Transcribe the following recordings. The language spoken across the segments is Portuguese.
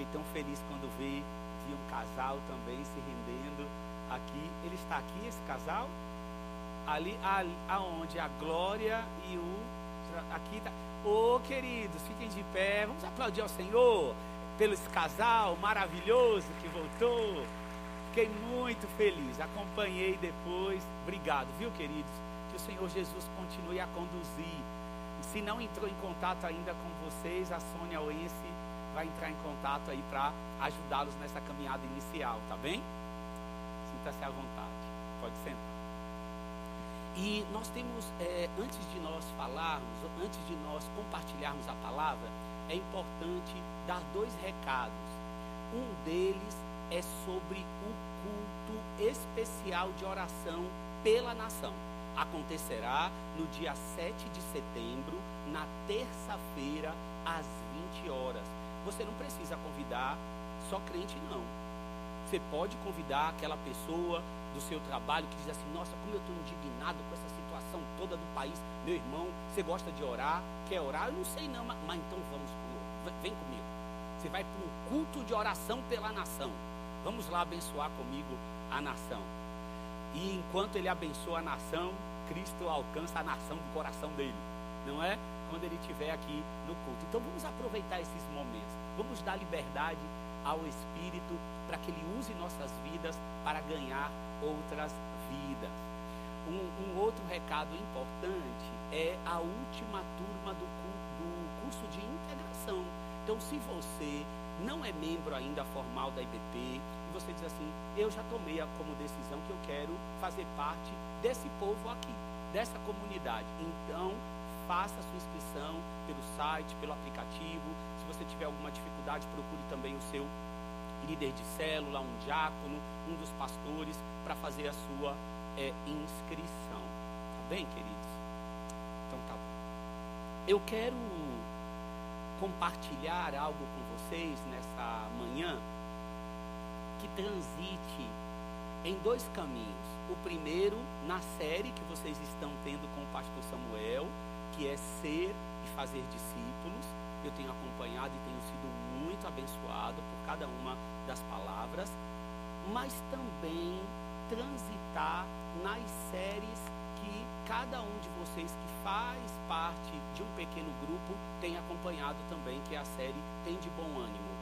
Fiquei tão feliz quando vi, vi um casal também se rendendo aqui. Ele está aqui, esse casal? Ali, ali aonde? A Glória e o. Aqui está. Ô oh, queridos, fiquem de pé. Vamos aplaudir ao Senhor pelo esse casal maravilhoso que voltou. Fiquei muito feliz. Acompanhei depois. Obrigado, viu, queridos? Que o Senhor Jesus continue a conduzir. Se não entrou em contato ainda com vocês, a Sônia Oense vai entrar em contato aí para ajudá-los nessa caminhada inicial, tá bem? Sinta-se à vontade. Pode sentar. E nós temos, é, antes de nós falarmos, antes de nós compartilharmos a palavra, é importante dar dois recados. Um deles é sobre o culto especial de oração pela nação. Acontecerá no dia 7 de setembro, na terça-feira, às 20 horas. Você não precisa convidar só crente, não. Você pode convidar aquela pessoa do seu trabalho que diz assim: Nossa, como eu estou indignado com essa situação toda do país. Meu irmão, você gosta de orar? Quer orar? Eu não sei não, mas, mas então vamos comigo. Vem comigo. Você vai para um culto de oração pela nação. Vamos lá abençoar comigo a nação. E enquanto ele abençoa a nação, Cristo alcança a nação do coração dele. Não é? Quando ele estiver aqui no culto. Então vamos aproveitar esses momentos. Vamos dar liberdade ao Espírito para que ele use nossas vidas para ganhar outras vidas. Um, um, outro recado importante é a última turma do, do curso de integração. Então, se você não é membro ainda formal da IBP e você diz assim, eu já tomei como decisão que eu quero fazer parte desse povo aqui, dessa comunidade. Então, faça a sua inscrição pelo site, pelo aplicativo. Se você tiver alguma dificuldade, procure também o seu líder de célula, um diácono, um dos pastores, para fazer a sua é, inscrição. Tá bem, queridos? Então tá bom. Eu quero compartilhar algo com vocês nessa manhã que transite em dois caminhos. O primeiro, na série que vocês estão tendo com o pastor Samuel, que é ser e fazer discípulos. Eu tenho acompanhado e tenho sido muito abençoado por cada uma das palavras, mas também transitar nas séries que cada um de vocês que faz parte de um pequeno grupo tem acompanhado também, que é a série Tem de Bom Ânimo.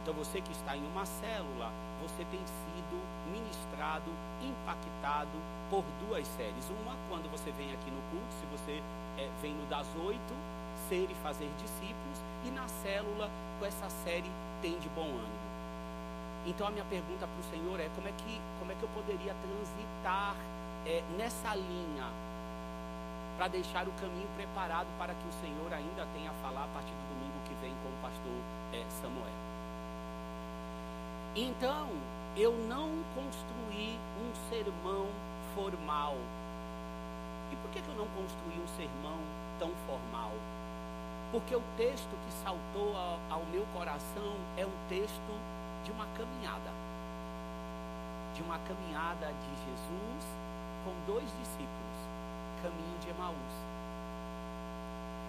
Então você que está em uma célula, você tem sido ministrado, impactado por duas séries. Uma quando você vem aqui no culto, se você é, vem no das oito, ser e fazer discípulos, e na célula com essa série Tem de Bom Ânimo. Então a minha pergunta para o Senhor é como é que, como é que eu poderia transitar é, nessa linha para deixar o caminho preparado para que o Senhor ainda tenha a falar a partir do domingo que vem com o pastor é, Samuel. Então, eu não construí um sermão formal. Por que, que eu não construí um sermão tão formal? Porque o texto que saltou ao, meu coração é um texto de uma caminhada. De uma caminhada de Jesus com dois discípulos, caminho de Emaús.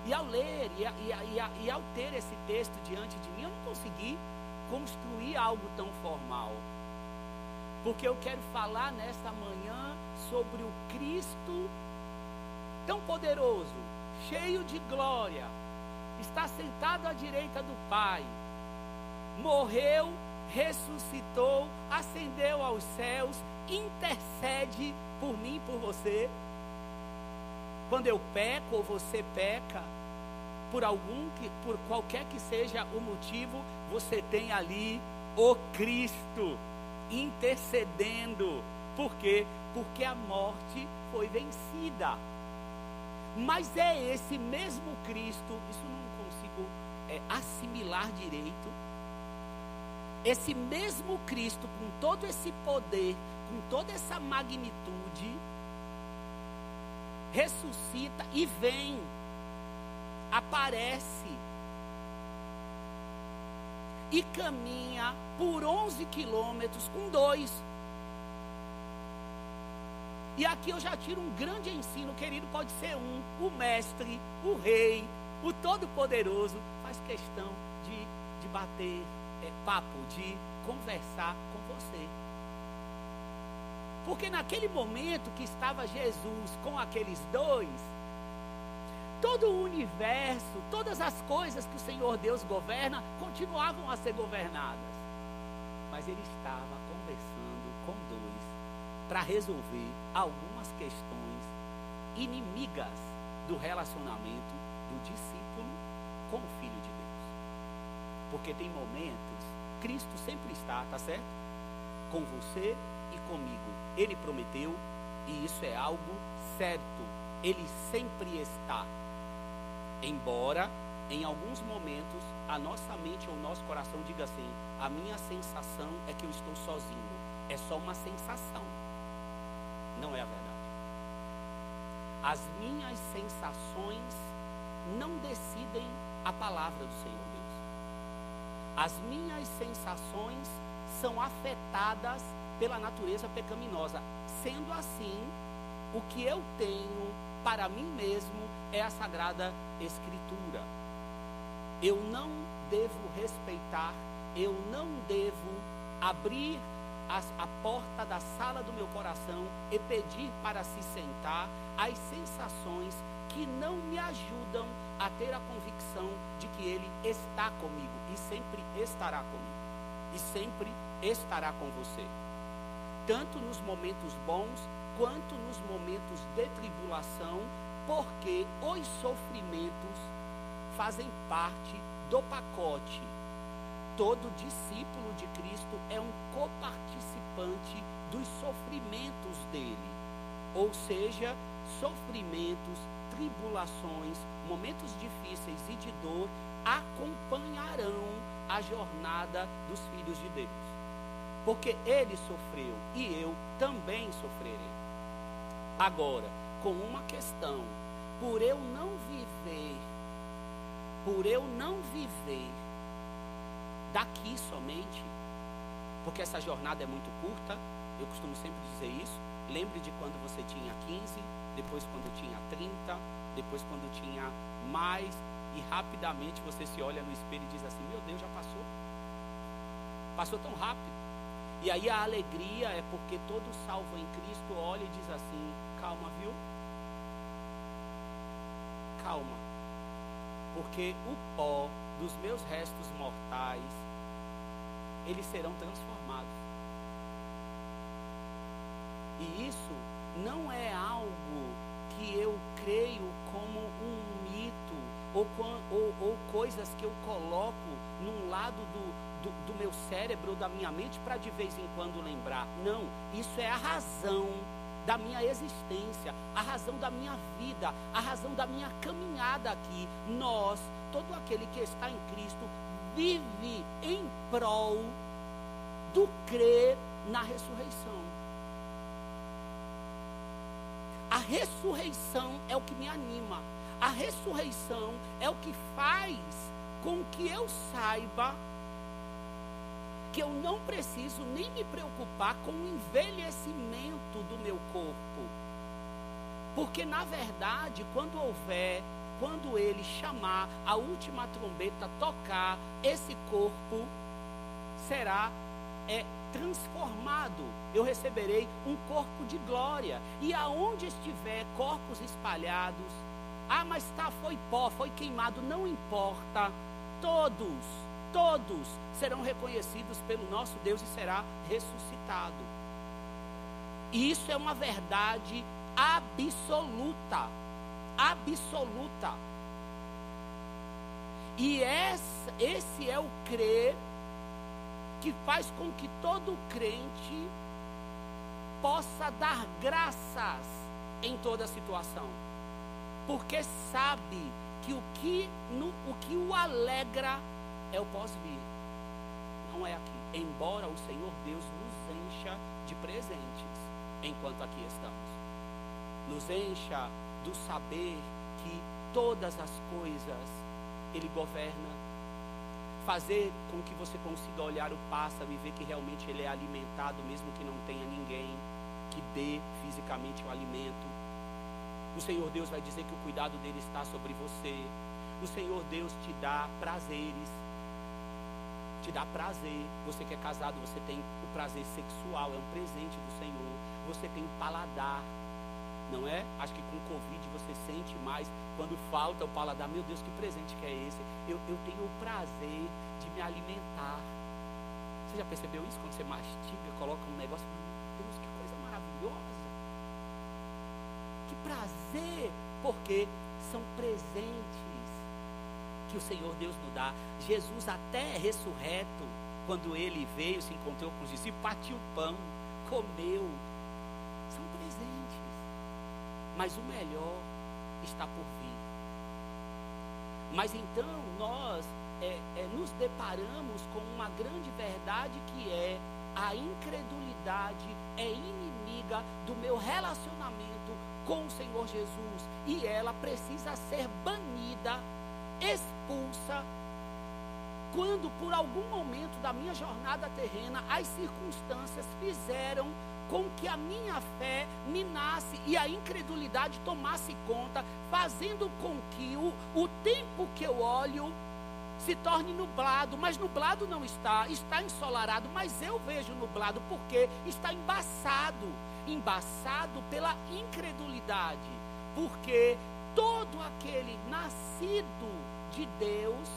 E ao ler e, e, e, e ao ter esse texto diante de mim, eu não consegui construir algo tão formal. Porque eu quero falar nesta manhã sobre o Cristo tão poderoso, cheio de glória, está sentado à direita do Pai, morreu ressuscitou, ascendeu aos céus, intercede por mim, por você. Quando eu peco ou você peca, por algum que, por qualquer que seja o motivo, você tem ali o Cristo intercedendo. Por quê? Porque a morte foi vencida. Mas é esse mesmo Cristo, isso não consigo é, assimilar direito esse mesmo Cristo, com todo esse poder, com toda essa magnitude, ressuscita e vem, aparece e caminha por 11 quilômetros com dois. E aqui eu já tiro um grande ensino, querido, pode ser um, o mestre, o rei, o todo-poderoso, faz questão de, de bater é, papo de conversar com você. Porque naquele momento que estava Jesus com aqueles dois, todo o universo, todas as coisas que o Senhor Deus governa, continuavam a ser governadas. Mas ele estava para resolver algumas questões inimigas do relacionamento do discípulo com o Filho de Deus. Porque tem momentos, Cristo sempre está, tá certo? Com você e comigo. Ele prometeu e isso é algo certo. Ele sempre está. Embora em alguns momentos a nossa mente ou o nosso coração diga assim: a minha sensação é que eu estou sozinho. É só uma sensação. Não é a verdade. As minhas sensações não decidem a palavra do Senhor Deus. As minhas sensações são afetadas pela natureza pecaminosa. Sendo assim, o que eu tenho para mim mesmo é a Sagrada Escritura. Eu não devo respeitar, eu não devo abrir as, a porta da sala do meu coração e pedir para se sentar as sensações que não me ajudam a ter a convicção de que Ele está comigo e sempre estará comigo e sempre estará com você tanto nos momentos bons quanto nos momentos de tribulação, porque os sofrimentos fazem parte do pacote. Todo discípulo de Cristo é um coparticipante dos sofrimentos dele. Ou seja, sofrimentos, tribulações, momentos difíceis e de dor acompanharão a jornada dos filhos de Deus porque ele sofreu e eu também sofrerei. Agora, com uma questão, por eu não viver, por eu não viver daqui somente, porque essa jornada é muito curta, eu costumo sempre dizer isso. Lembre de quando você tinha 15, depois quando tinha 30, depois quando tinha mais, e rapidamente você se olha no espelho e diz assim: Meu Deus, já passou. Passou tão rápido. E aí a alegria é porque todo salvo em Cristo olha e diz assim: calma, viu? Calma. Porque o pó dos meus restos mortais, eles serão transformados. E isso não é algo que eu creio como um mito ou, ou, ou coisas que eu coloco num lado do, do, do meu cérebro ou da minha mente para de vez em quando lembrar. Não, isso é a razão da minha existência, a razão da minha vida, a razão da minha caminhada aqui. Nós, todo aquele que está em Cristo, vive em prol do crer na ressurreição. A ressurreição é o que me anima. A ressurreição é o que faz com que eu saiba que eu não preciso nem me preocupar com o envelhecimento do meu corpo. Porque, na verdade, quando houver, quando ele chamar a última trombeta, tocar, esse corpo será é, transformado. Eu receberei um corpo de glória. E aonde estiver corpos espalhados, ah, mas tá, foi pó, foi queimado, não importa. Todos todos serão reconhecidos pelo nosso Deus e será ressuscitado. E isso é uma verdade absoluta. Absoluta. E esse é o crer que faz com que todo crente possa dar graças em toda situação. Porque sabe que o que, no, o que o alegra é o pós-vir. Não é aqui. Embora o Senhor Deus nos encha de presentes enquanto aqui estamos. Nos encha do saber que todas as coisas Ele governa. Fazer com que você consiga olhar o pássaro e ver que realmente ele é alimentado, mesmo que não tenha ninguém que dê fisicamente o alimento. O Senhor Deus vai dizer que o cuidado dele está sobre você. O Senhor Deus te dá prazeres te dá prazer. Você que é casado, você tem o prazer sexual, é um presente do Senhor. Você tem paladar, não é? Acho que com o Covid você sente mais quando falta o paladar. Meu Deus, que presente que é esse? Eu, eu tenho o prazer de me alimentar. Você já percebeu isso? Quando você mastiga, coloca um negócio, meu Deus, que coisa maravilhosa. Que prazer, porque são presentes que o Senhor Deus nos dá. Jesus até ressurreto, quando ele veio, se encontrou com os discípulos, partiu o pão, comeu. Mas o melhor está por vir. Mas então nós é, é, nos deparamos com uma grande verdade que é a incredulidade é inimiga do meu relacionamento com o Senhor Jesus e ela precisa ser banida expulsa quando por algum momento da minha jornada terrena as circunstâncias fizeram com que a minha fé minasse e a incredulidade tomasse conta, fazendo com que o, o tempo que eu olho se torne nublado, mas nublado não está, está ensolarado, mas eu vejo nublado porque está embaçado, embaçado pela incredulidade, porque todo aquele nascido de Deus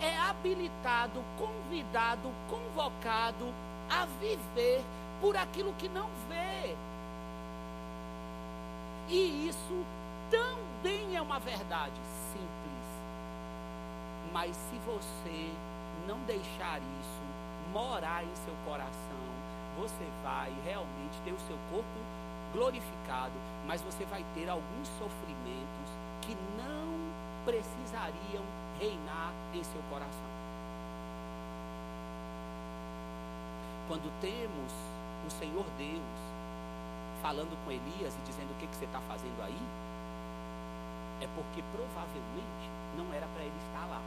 é habilitado, convidado, convocado a viver por aquilo que não vê. E isso também é uma verdade simples. Mas se você não deixar isso morar em seu coração, você vai realmente ter o seu corpo glorificado, mas você vai ter alguns sofrimentos que não precisariam reinar em seu coração. Quando temos o Senhor Deus falando com Elias e dizendo o que, que você está fazendo aí, é porque provavelmente não era para ele estar lá.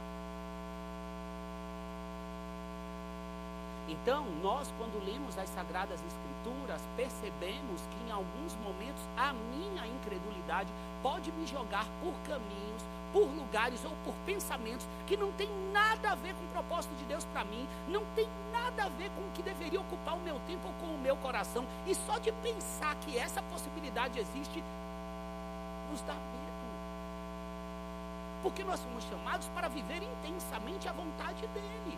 Então, nós, quando lemos as Sagradas Escrituras, percebemos que em alguns momentos a minha incredulidade pode me jogar por caminhos, por lugares ou por pensamentos que não tem nada a ver com o propósito de Deus para mim, não tem nada a ver com o que deveria ocupar o meu tempo ou com o meu coração. E só de pensar que essa possibilidade existe, nos dá medo. Porque nós somos chamados para viver intensamente a vontade dEle.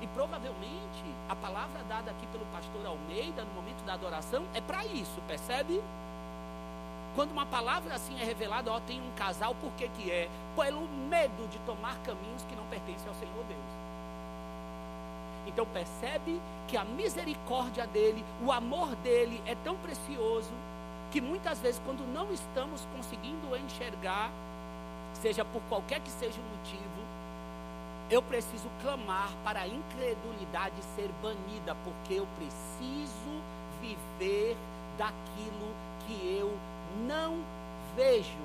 E provavelmente a palavra dada aqui pelo pastor Almeida no momento da adoração é para isso, percebe? Quando uma palavra assim é revelada, ó, tem um casal, por que que é? Pelo medo de tomar caminhos que não pertencem ao Senhor Deus. Então percebe que a misericórdia dele, o amor dele é tão precioso que muitas vezes quando não estamos conseguindo enxergar, seja por qualquer que seja o motivo, eu preciso clamar para a incredulidade ser banida, porque eu preciso viver daquilo que eu não vejo.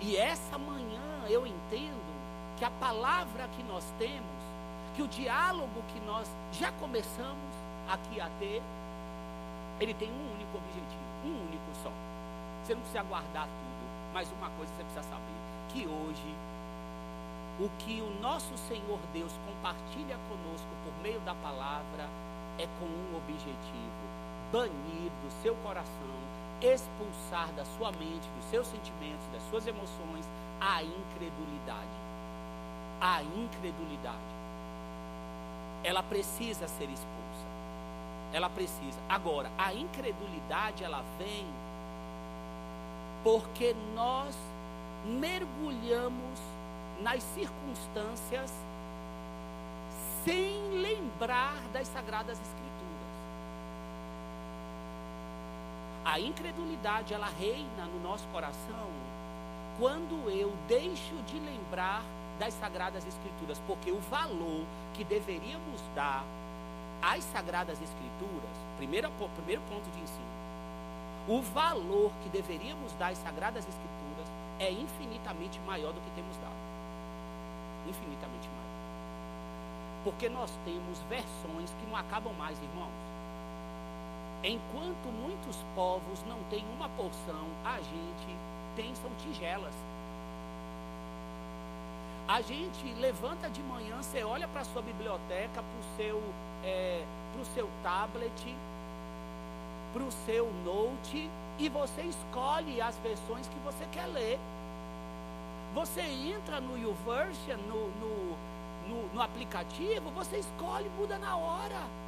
E essa manhã eu entendo que a palavra que nós temos, que o diálogo que nós já começamos aqui a ter, ele tem um único objetivo, um único só. Você não precisa guardar tudo, mas uma coisa você precisa saber: que hoje o que o nosso Senhor Deus compartilha conosco por meio da palavra é com um objetivo: banir do seu coração, expulsar da sua mente, dos seus sentimentos, das suas emoções, a incredulidade. A incredulidade. Ela precisa ser expulsa. Ela precisa. Agora, a incredulidade ela vem porque nós mergulhamos nas circunstâncias sem lembrar das sagradas escrituras. A incredulidade ela reina no nosso coração quando eu deixo de lembrar das sagradas escrituras, porque o valor que deveríamos dar às sagradas escrituras, primeiro, primeiro ponto de ensino, o valor que deveríamos dar às sagradas escrituras é infinitamente maior do que temos dado infinitamente mais. Porque nós temos versões que não acabam mais, irmãos. Enquanto muitos povos não têm uma porção, a gente tem são tigelas. A gente levanta de manhã, você olha para a sua biblioteca, para o seu, é, seu tablet, para o seu note, e você escolhe as versões que você quer ler. Você entra no YouVersion, no, no, no, no aplicativo, você escolhe, muda na hora.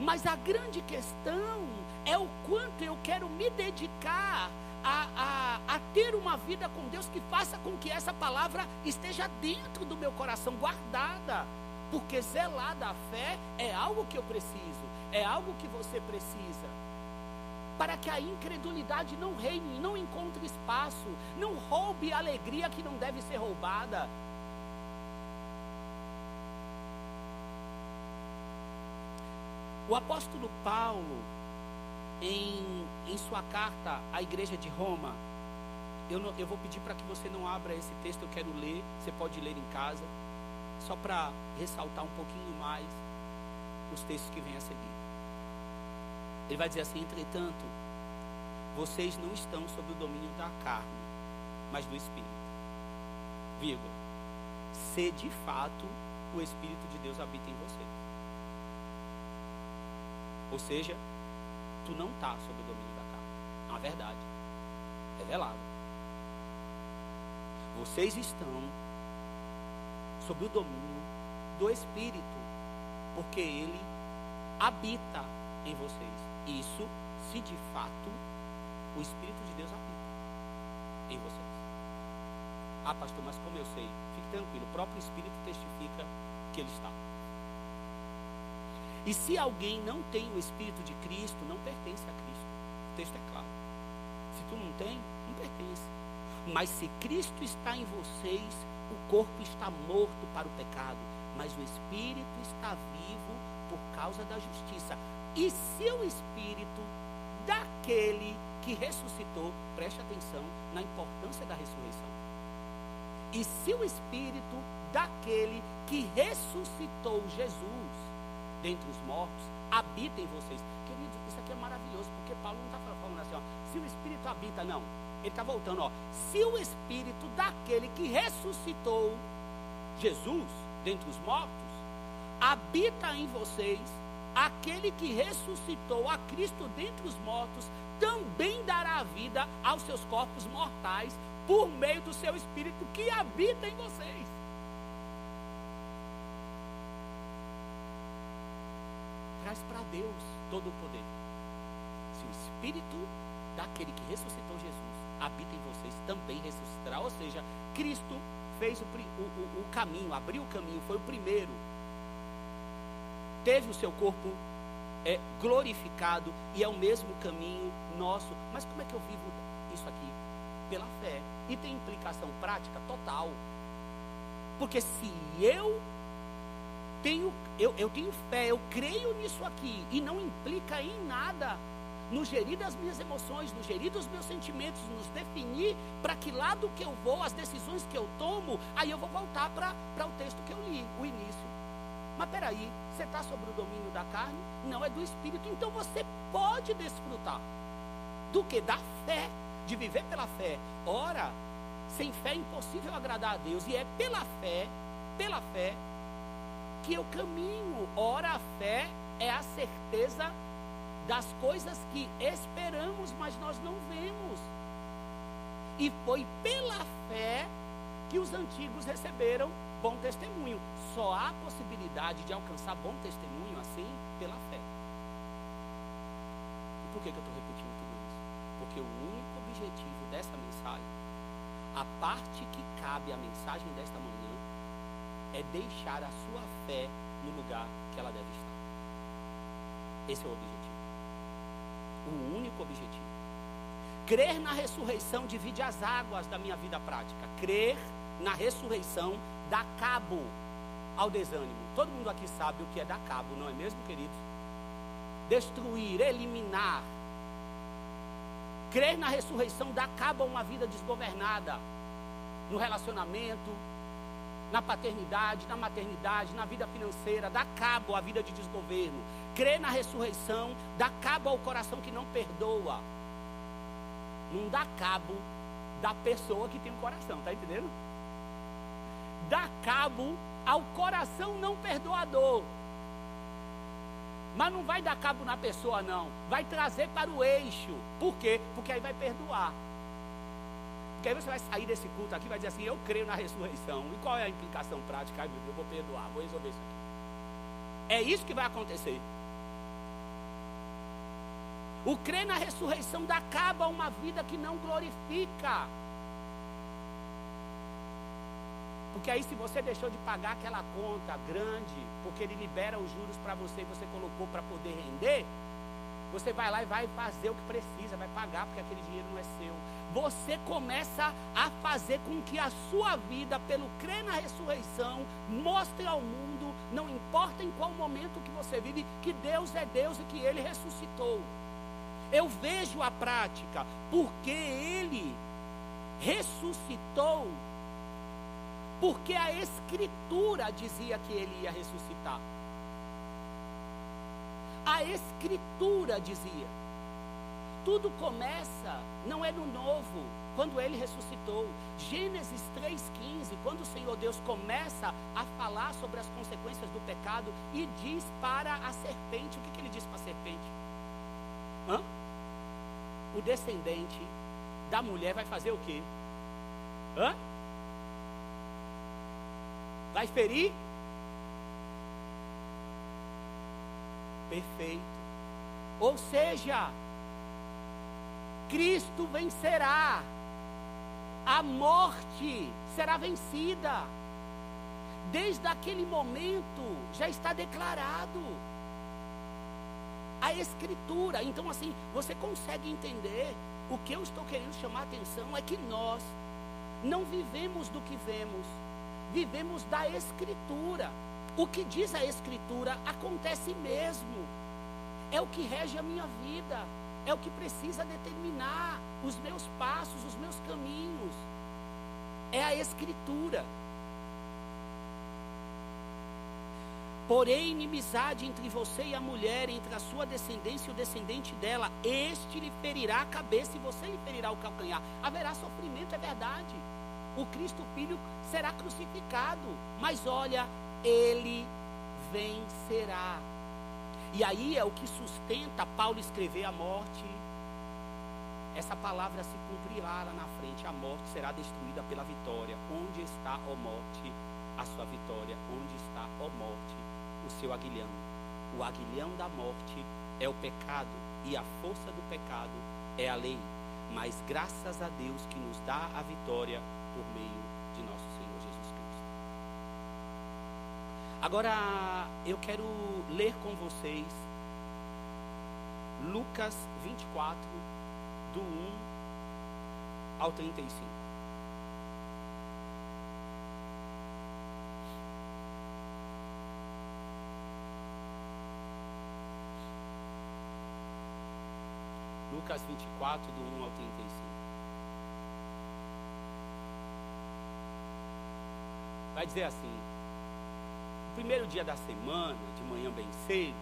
Mas a grande questão é o quanto eu quero me dedicar a, a, a, ter uma vida com Deus que faça com que essa palavra esteja dentro do meu coração, guardada. Porque zelar da fé é algo que eu preciso, é algo que você precisa. Para que a incredulidade não reine, não encontre espaço, não roube a alegria que não deve ser roubada. O apóstolo Paulo, em, em sua carta à igreja de Roma, eu, não, eu vou pedir para que você não abra esse texto, eu quero ler, você pode ler em casa, só para ressaltar um pouquinho mais os textos que vêm a seguir. Ele vai dizer assim: entretanto, vocês não estão sob o domínio da carne, mas do Espírito. Vírgula. Se de fato o Espírito de Deus habita em vocês. Ou seja, tu não está sob o domínio da carne. É uma verdade. Revelada. Vocês estão sob o domínio do Espírito, porque ele habita em vocês. Isso se de fato o Espírito de Deus habita em vocês. Ah, pastor, mas como eu sei? Fique tranquilo, o próprio Espírito testifica que ele está. E se alguém não tem o Espírito de Cristo, não pertence a Cristo. O texto é claro. Se tu não tem, não pertence. Mas se Cristo está em vocês, o corpo está morto para o pecado, mas o Espírito está vivo por causa da justiça. E se o Espírito daquele que ressuscitou, preste atenção na importância da ressurreição. E se o Espírito daquele que ressuscitou Jesus dentre os mortos habita em vocês. Queridos, isso aqui é maravilhoso, porque Paulo não está falando assim, ó, se o Espírito habita, não. Ele está voltando, ó. Se o Espírito daquele que ressuscitou Jesus dentre os mortos habita em vocês, aquele que ressuscitou a Cristo dentre os mortos também dará vida aos seus corpos mortais por meio do seu Espírito que habita em vocês. Traz para Deus todo o poder. Se o Espírito daquele que ressuscitou Jesus habita em vocês, também ressuscitará. Ou seja, Cristo fez o, o, o, o caminho, abriu o caminho, foi o primeiro. Teve o seu corpo é, glorificado e é o mesmo caminho nosso. Mas como é que eu vivo isso aqui? Pela fé. E tem implicação prática total. Porque se eu tenho, eu, eu tenho fé, eu creio nisso aqui, e não implica em nada no gerir das minhas emoções, no gerir dos meus sentimentos, nos definir para que lado que eu vou, as decisões que eu tomo, aí eu vou voltar para o texto que eu li, o início. Mas peraí, você está sobre o domínio da carne? Não, é do Espírito. Então você pode desfrutar do que? Da fé, de viver pela fé. Ora, sem fé é impossível agradar a Deus. E é pela fé, pela fé, que eu caminho. Ora, a fé é a certeza das coisas que esperamos, mas nós não vemos. E foi pela fé que os antigos receberam bom testemunho. Só há possibilidade de alcançar bom testemunho assim pela fé. E por que, que eu estou repetindo tudo isso? Porque o único objetivo dessa mensagem, a parte que cabe à mensagem desta manhã, é deixar a sua fé no lugar que ela deve estar. Esse é o objetivo o único objetivo. Crer na ressurreição divide as águas da minha vida prática. Crer na ressurreição dá cabo ao desânimo. Todo mundo aqui sabe o que é dar cabo, não é mesmo, queridos? Destruir, eliminar. Crer na ressurreição dá cabo a uma vida desgovernada no relacionamento, na paternidade, na maternidade, na vida financeira, dá cabo à vida de desgoverno. Crer na ressurreição dá cabo ao coração que não perdoa. Não dá cabo da pessoa que tem um coração, tá entendendo? Dá cabo ao coração não perdoador. Mas não vai dar cabo na pessoa, não. Vai trazer para o eixo. Por quê? Porque aí vai perdoar. Porque aí você vai sair desse culto aqui e vai dizer assim: Eu creio na ressurreição. E qual é a implicação prática? Ai, meu Deus, eu vou perdoar, vou resolver isso aqui. É isso que vai acontecer. O crer na ressurreição dá cabo a uma vida que não glorifica. Porque aí, se você deixou de pagar aquela conta grande, porque ele libera os juros para você e você colocou para poder render, você vai lá e vai fazer o que precisa, vai pagar, porque aquele dinheiro não é seu. Você começa a fazer com que a sua vida, pelo crer na ressurreição, mostre ao mundo, não importa em qual momento que você vive, que Deus é Deus e que Ele ressuscitou. Eu vejo a prática, porque Ele ressuscitou, porque a Escritura dizia que Ele ia ressuscitar. A Escritura dizia. Tudo começa, não é no novo, quando ele ressuscitou. Gênesis 3,15, quando o Senhor Deus começa a falar sobre as consequências do pecado e diz para a serpente: o que, que ele diz para a serpente? Hã? O descendente da mulher vai fazer o quê? Hã? Vai ferir perfeito. Ou seja, Cristo vencerá, a morte será vencida. Desde aquele momento já está declarado. A Escritura. Então, assim, você consegue entender o que eu estou querendo chamar a atenção é que nós não vivemos do que vemos, vivemos da Escritura. O que diz a Escritura acontece mesmo. É o que rege a minha vida. É o que precisa determinar os meus passos, os meus caminhos. É a Escritura. Porém, inimizade entre você e a mulher, entre a sua descendência e o descendente dela, este lhe ferirá a cabeça e você lhe ferirá o calcanhar. Haverá sofrimento, é verdade. O Cristo Filho será crucificado. Mas olha, ele vencerá. E aí é o que sustenta Paulo escrever a morte. Essa palavra se cumprirá lá na frente. A morte será destruída pela vitória. Onde está, ó morte, a sua vitória? Onde está, ó morte, o seu aguilhão? O aguilhão da morte é o pecado. E a força do pecado é a lei. Mas graças a Deus que nos dá a vitória por meio de nosso Agora eu quero ler com vocês Lucas 24, do 1 ao 35. Lucas 24, do 1 ao 35. Vai dizer assim: primeiro dia da semana, de manhã bem cedo,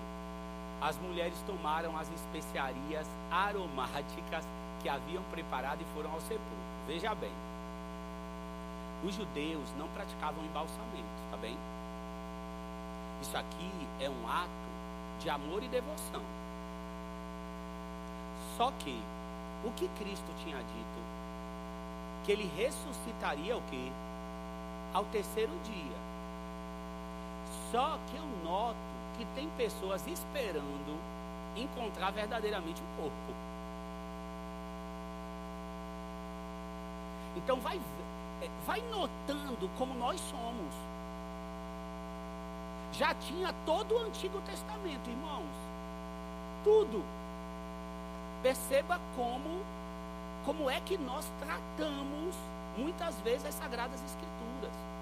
as mulheres tomaram as especiarias aromáticas que haviam preparado e foram ao sepulcro. Veja bem, os judeus não praticavam embalsamento, tá bem? Isso aqui é um ato de amor e devoção. Só que o que Cristo tinha dito que ele ressuscitaria o quê? Ao terceiro dia. Só que eu noto que tem pessoas esperando encontrar verdadeiramente o corpo. Então vai, é, vai notando como nós somos. Já tinha todo o Antigo Testamento, irmãos. Tudo. Perceba como como é que nós tratamos muitas vezes as sagradas escrituras.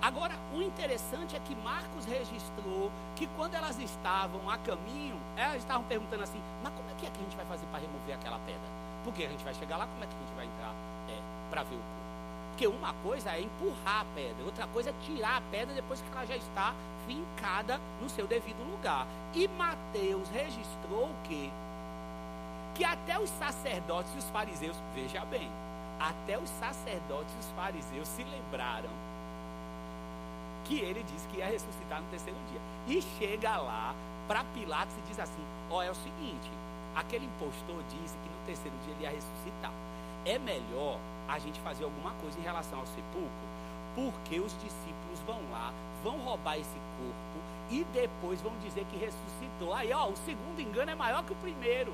Agora, o interessante é que Marcos registrou que quando elas estavam a caminho, elas estavam perguntando assim: mas como é que, é que a gente vai fazer para remover aquela pedra? Porque a gente vai chegar lá, como é que a gente vai entrar é, para ver o corpo? Porque uma coisa é empurrar a pedra, outra coisa é tirar a pedra depois que ela já está fincada no seu devido lugar. E Mateus registrou o quê? que até os sacerdotes e os fariseus, veja bem, até os sacerdotes e os fariseus se lembraram que ele disse que ia ressuscitar no terceiro dia. E chega lá para Pilatos e diz assim: Ó, oh, é o seguinte, aquele impostor disse que no terceiro dia ele ia ressuscitar. É melhor a gente fazer alguma coisa em relação ao sepulcro, porque os discípulos vão lá, vão roubar esse corpo e depois vão dizer que ressuscitou. Aí, ó, o segundo engano é maior que o primeiro.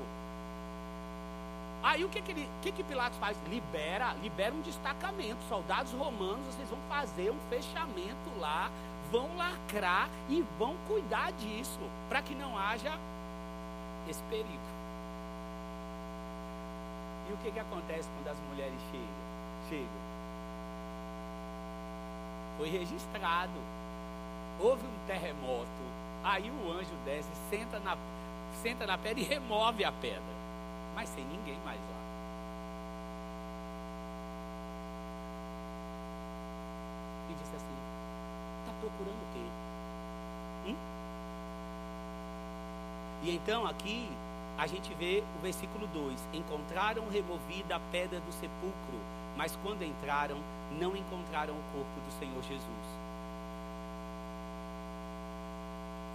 Aí o que que, ele, que que Pilatos faz? Libera, libera um destacamento. Soldados romanos, vocês vão fazer um fechamento lá, vão lacrar e vão cuidar disso, para que não haja esse perigo. E o que, que acontece quando as mulheres chegam? chegam? Foi registrado. Houve um terremoto. Aí o anjo desce, senta na, senta na pedra e remove a pedra mas sem ninguém mais lá. E disse assim: Está procurando quê? Hum? E então aqui a gente vê o versículo 2: Encontraram removida a pedra do sepulcro, mas quando entraram, não encontraram o corpo do Senhor Jesus.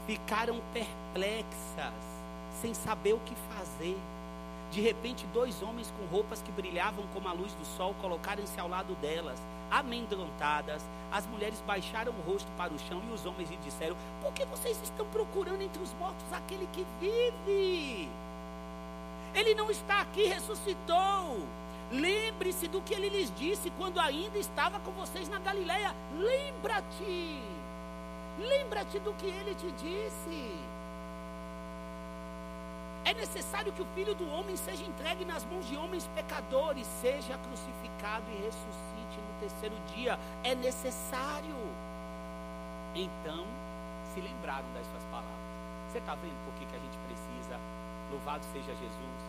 Ficaram perplexas, sem saber o que fazer. De repente, dois homens com roupas que brilhavam como a luz do sol colocaram-se ao lado delas, amedrontadas. As mulheres baixaram o rosto para o chão e os homens lhe disseram: Por que vocês estão procurando entre os mortos aquele que vive? Ele não está aqui, ressuscitou. Lembre-se do que ele lhes disse quando ainda estava com vocês na Galileia. Lembra-te. Lembra-te do que ele te disse. Necessário que o filho do homem seja entregue nas mãos de homens pecadores, seja crucificado e ressuscite no terceiro dia. É necessário. Então, se lembraram das suas palavras. Você está vendo por que, que a gente precisa? Louvado seja Jesus,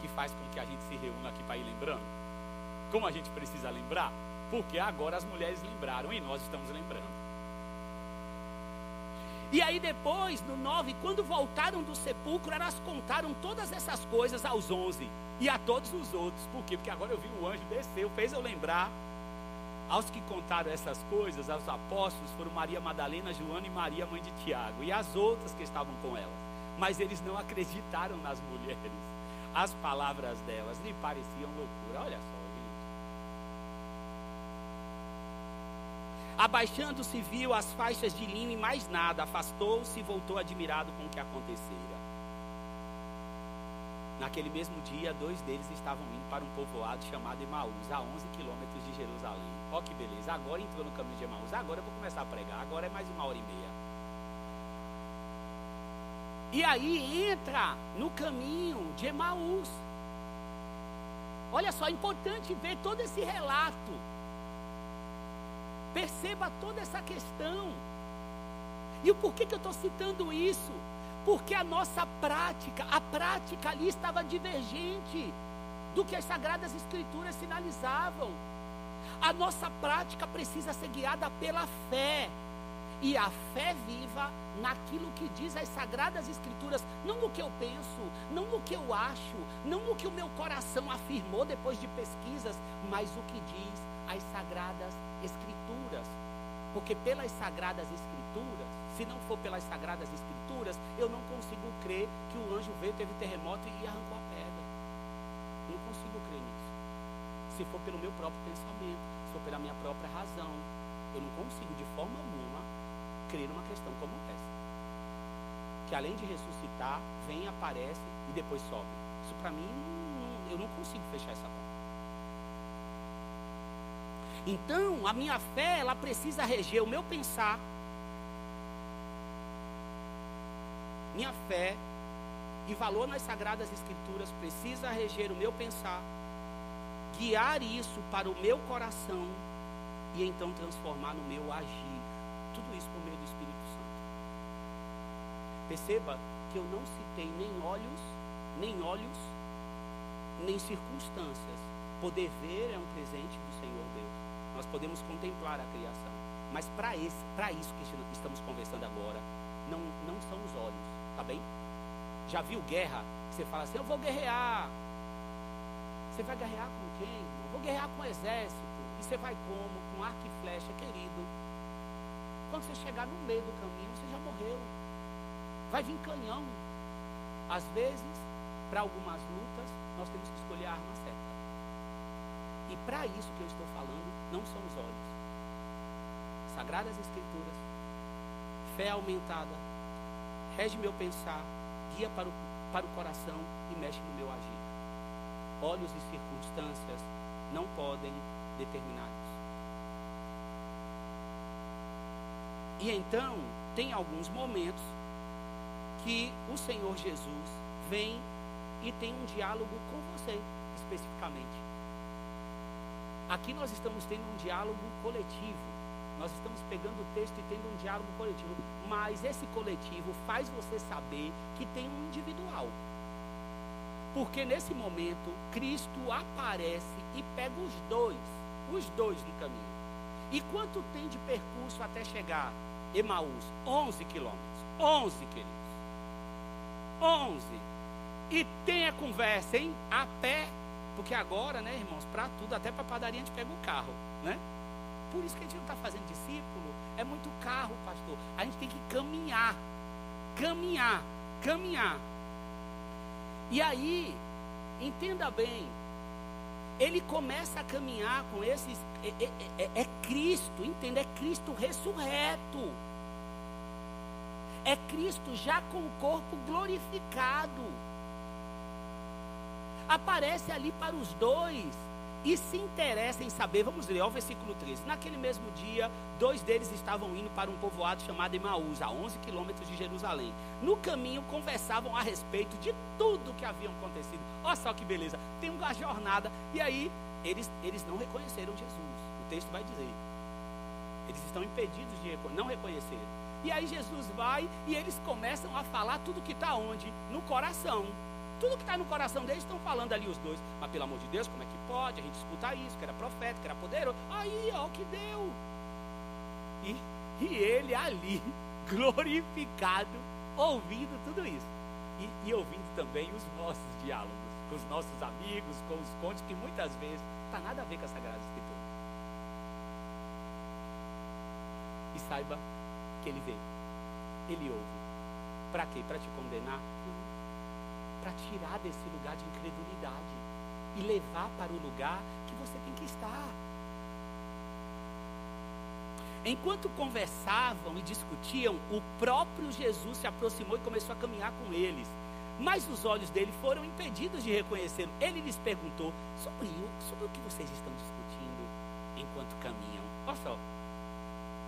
que faz com que a gente se reúna aqui para ir lembrando. Como a gente precisa lembrar? Porque agora as mulheres lembraram e nós estamos lembrando. E aí depois, no 9, quando voltaram do sepulcro, elas contaram todas essas coisas aos 11 e a todos os outros. Por quê? Porque agora eu vi o anjo descer, fez eu lembrar. Aos que contaram essas coisas, aos apóstolos, foram Maria Madalena, Joana e Maria, mãe de Tiago, e as outras que estavam com elas. Mas eles não acreditaram nas mulheres. As palavras delas lhe pareciam loucura. Olha só. Abaixando-se, viu as faixas de linho e mais nada. Afastou-se e voltou admirado com o que acontecera. Naquele mesmo dia, dois deles estavam indo para um povoado chamado Emaús, a 11 quilômetros de Jerusalém. Ó que beleza, agora entrou no caminho de Emaús, agora eu vou começar a pregar, agora é mais uma hora e meia. E aí entra no caminho de Emaús. Olha só, é importante ver todo esse relato Perceba toda essa questão. E o porquê que eu estou citando isso? Porque a nossa prática, a prática ali estava divergente do que as Sagradas Escrituras sinalizavam. A nossa prática precisa ser guiada pela fé. E a fé viva naquilo que diz as Sagradas Escrituras, não no que eu penso, não no que eu acho, não no que o meu coração afirmou depois de pesquisas, mas o que diz as Sagradas Escrituras. Porque pelas Sagradas Escrituras, se não for pelas Sagradas Escrituras, eu não consigo crer que o anjo veio, teve terremoto e arrancou a pedra. Não consigo crer nisso. Se for pelo meu próprio pensamento, se for pela minha própria razão, eu não consigo de forma alguma crer numa questão como essa. Que além de ressuscitar, vem, aparece e depois sobe. Isso para mim, eu não consigo fechar essa porta. Então, a minha fé, ela precisa reger o meu pensar. Minha fé e valor nas sagradas escrituras precisa reger o meu pensar, guiar isso para o meu coração e então transformar no meu agir. Tudo isso por meio do Espírito Santo. Perceba que eu não citei nem olhos, nem olhos, nem circunstâncias. Poder ver é um presente do Senhor Deus. Nós podemos contemplar a criação. Mas para isso que estamos conversando agora, não, não são os olhos, tá bem? Já viu guerra? Você fala assim, eu vou guerrear. Você vai guerrear com quem? Eu vou guerrear com o exército. E você vai como? Com arco e flecha, querido. Quando você chegar no meio do caminho, você já morreu. Vai vir canhão. Às vezes, para algumas lutas, nós temos que escolher a arma certa. E para isso que eu estou falando, não são os olhos. Sagradas Escrituras, fé aumentada, rege meu pensar, guia para o, para o coração e mexe no meu agir. Olhos e circunstâncias não podem determinar isso. E então, tem alguns momentos que o Senhor Jesus vem e tem um diálogo com você, especificamente. Aqui nós estamos tendo um diálogo coletivo. Nós estamos pegando o texto e tendo um diálogo coletivo. Mas esse coletivo faz você saber que tem um individual. Porque nesse momento, Cristo aparece e pega os dois, os dois no caminho. E quanto tem de percurso até chegar Emaús? 11 quilômetros. 11, queridos. 11. E tem a conversa, hein? A pé. Porque agora, né, irmãos, para tudo, até para padaria a gente pega o carro, né? Por isso que a gente não está fazendo discípulo. É muito carro, pastor. A gente tem que caminhar. Caminhar. Caminhar. E aí, entenda bem. Ele começa a caminhar com esses. É, é, é, é Cristo, entenda? É Cristo ressurreto. É Cristo já com o corpo glorificado. Aparece ali para os dois e se interessa em saber. Vamos ler, ó, o versículo 13. Naquele mesmo dia, dois deles estavam indo para um povoado chamado Emaús, a 11 quilômetros de Jerusalém. No caminho, conversavam a respeito de tudo que havia acontecido. Olha só que beleza. Tem uma jornada. E aí, eles, eles não reconheceram Jesus. O texto vai dizer. Eles estão impedidos de não reconhecer. E aí Jesus vai e eles começam a falar tudo que está onde? No coração. Tudo que está no coração deles estão falando ali os dois. Mas pelo amor de Deus, como é que pode a gente escutar isso? Que era profeta, que era poderoso. Aí, ó, o que deu. E, e ele ali, glorificado, ouvindo tudo isso. E, e ouvindo também os nossos diálogos com os nossos amigos, com os contos, que muitas vezes está nada a ver com a Sagrada Escritura. E saiba que ele vê, ele ouve. Para quê? Para te condenar? Para tirar desse lugar de incredulidade e levar para o lugar que você tem que estar. Enquanto conversavam e discutiam, o próprio Jesus se aproximou e começou a caminhar com eles. Mas os olhos dele foram impedidos de reconhecê-lo. Ele lhes perguntou sobre o, sobre o que vocês estão discutindo enquanto caminham. Olha só.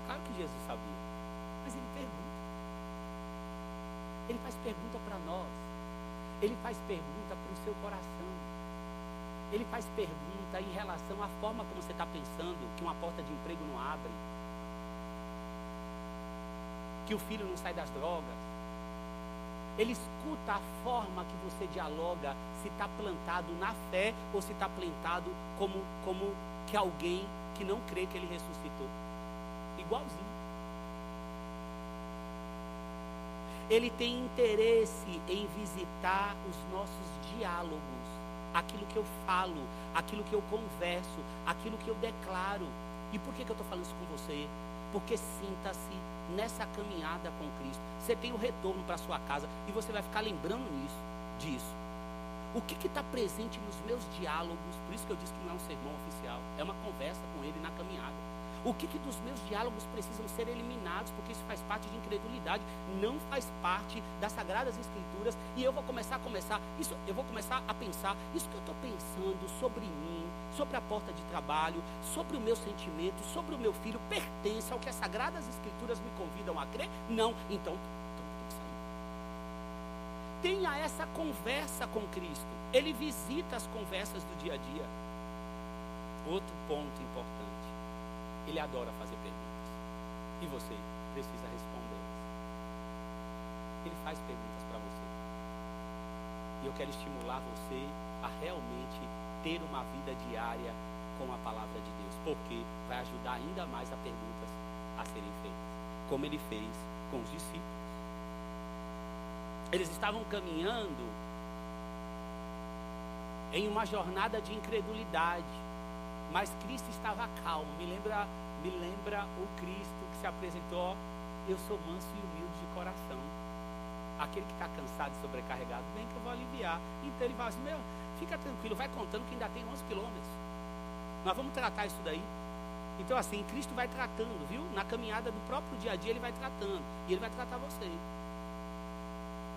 Claro que Jesus sabia. Mas ele pergunta. Ele faz pergunta para nós. Ele faz pergunta para o seu coração. Ele faz pergunta em relação à forma como você está pensando que uma porta de emprego não abre. Que o filho não sai das drogas. Ele escuta a forma que você dialoga, se está plantado na fé ou se está plantado como, como que alguém que não crê que ele ressuscitou. Igualzinho. Ele tem interesse em visitar os nossos diálogos, aquilo que eu falo, aquilo que eu converso, aquilo que eu declaro. E por que, que eu estou falando isso com você? Porque sinta-se nessa caminhada com Cristo. Você tem o retorno para sua casa e você vai ficar lembrando nisso, disso. O que está presente nos meus diálogos? Por isso que eu disse que não é um sermão oficial, é uma conversa com Ele na caminhada. O que, que dos meus diálogos precisam ser eliminados, porque isso faz parte de incredulidade, não faz parte das sagradas escrituras, e eu vou começar a começar, isso, eu vou começar a pensar, isso que eu estou pensando sobre mim, sobre a porta de trabalho, sobre o meu sentimento, sobre o meu filho, pertence ao que as sagradas escrituras me convidam a crer? Não, então. Tenha essa conversa com Cristo. Ele visita as conversas do dia a dia. Outro ponto importante. Ele adora fazer perguntas. E você precisa respondê-las. Ele faz perguntas para você. E eu quero estimular você a realmente ter uma vida diária com a palavra de Deus. Porque vai ajudar ainda mais a perguntas a serem feitas. Como ele fez com os discípulos. eles estavam caminhando em uma jornada de incredulidade, mas Cristo estava calmo. Me lembra, me lembra o Cristo que se apresentou. Eu sou manso e humilde de coração. Aquele que está cansado e sobrecarregado, bem que eu vou aliviar. Então ele fala assim: meu, fica tranquilo, vai contando que ainda tem 11 quilômetros. Nós vamos tratar isso daí. Então, assim, Cristo vai tratando, viu? Na caminhada do próprio dia a dia, Ele vai tratando. E Ele vai tratar você.